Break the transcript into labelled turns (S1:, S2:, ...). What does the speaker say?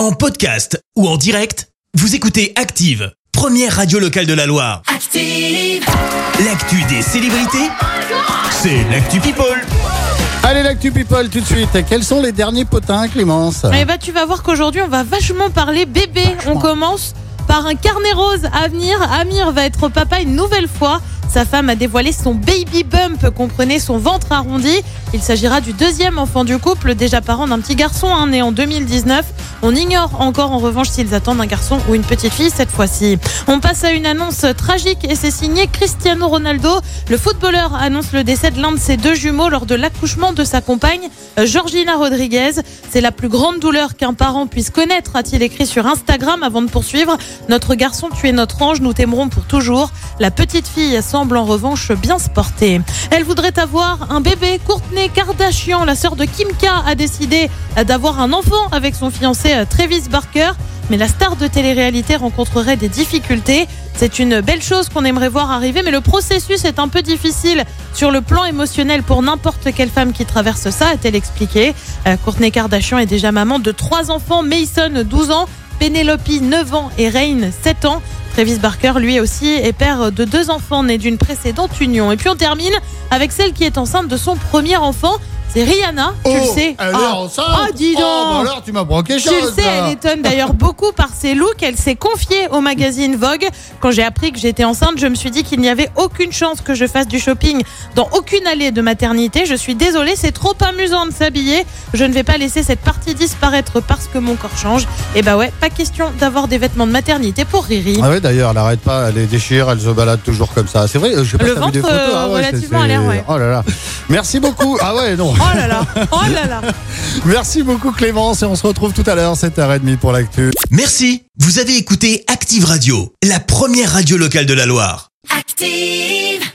S1: En podcast ou en direct, vous écoutez Active, première radio locale de la Loire.
S2: Active.
S1: L'actu des célébrités, c'est l'actu People.
S3: Allez, l'actu people tout de suite. Quels sont les derniers potins, Clémence?
S4: Eh bah, tu vas voir qu'aujourd'hui, on va vachement parler bébé. On commence par un carnet rose à venir. Amir va être papa une nouvelle fois. Sa femme a dévoilé son baby bump, comprenez son ventre arrondi. Il s'agira du deuxième enfant du couple, déjà parent d'un petit garçon hein, né en 2019. On ignore encore en revanche s'ils attendent un garçon ou une petite fille cette fois-ci. On passe à une annonce tragique et c'est signé Cristiano Ronaldo. Le footballeur annonce le décès de l'un de ses deux jumeaux lors de l'accouchement de sa compagne, euh, Georgina Rodriguez. C'est la plus grande douleur qu'un parent puisse connaître, a-t-il écrit sur Instagram avant de poursuivre. Notre garçon, tu es notre ange, nous t'aimerons pour toujours. La petite fille semble en revanche bien se porter. Elle voudrait avoir un bébé. Courtney Kardashian, la sœur de Kim K, a décidé d'avoir un enfant avec son fiancé euh, Travis Barker. Mais la star de télé-réalité rencontrerait des difficultés. C'est une belle chose qu'on aimerait voir arriver, mais le processus est un peu difficile sur le plan émotionnel pour n'importe quelle femme qui traverse ça, a-t-elle expliqué. Euh, Courtney Kardashian est déjà maman de trois enfants, Mason 12 ans, Penelope 9 ans et Rain 7 ans. Travis Barker, lui aussi, est père de deux enfants nés d'une précédente union. Et puis on termine avec celle qui est enceinte de son premier enfant. C'est Rihanna, tu le sais.
S3: Elle est
S4: Ah.
S3: enceinte
S4: Ah, dis donc.
S3: Oh, bah alors, tu m'as broqué
S4: Tu le sais,
S3: là.
S4: elle étonne d'ailleurs beaucoup par ses looks. Elle s'est confiée au magazine Vogue. Quand j'ai appris que j'étais enceinte, je me suis dit qu'il n'y avait aucune chance que je fasse du shopping dans aucune allée de maternité. Je suis désolée, c'est trop amusant de s'habiller. Je ne vais pas laisser cette partie disparaître parce que mon corps change. Et bah ouais, pas question d'avoir des vêtements de maternité pour Riri.
S3: Ah oui, d'ailleurs, elle n'arrête pas, elle les déchire, elle se balade toujours comme ça. C'est vrai, je sais pas
S4: Le
S3: si vu des
S4: ventre,
S3: photos.
S4: euh,
S3: Ah ouais, c'est-
S4: relativement à l'air, ouais.
S3: Oh là là. Merci beaucoup. Ah ouais, non.
S4: Oh là là, oh là là.
S3: Merci beaucoup, Clémence, et on se retrouve tout à l'heure, 7h30 pour l'actu.
S1: Merci, vous avez écouté Active Radio, la première radio locale de la Loire.
S2: Active.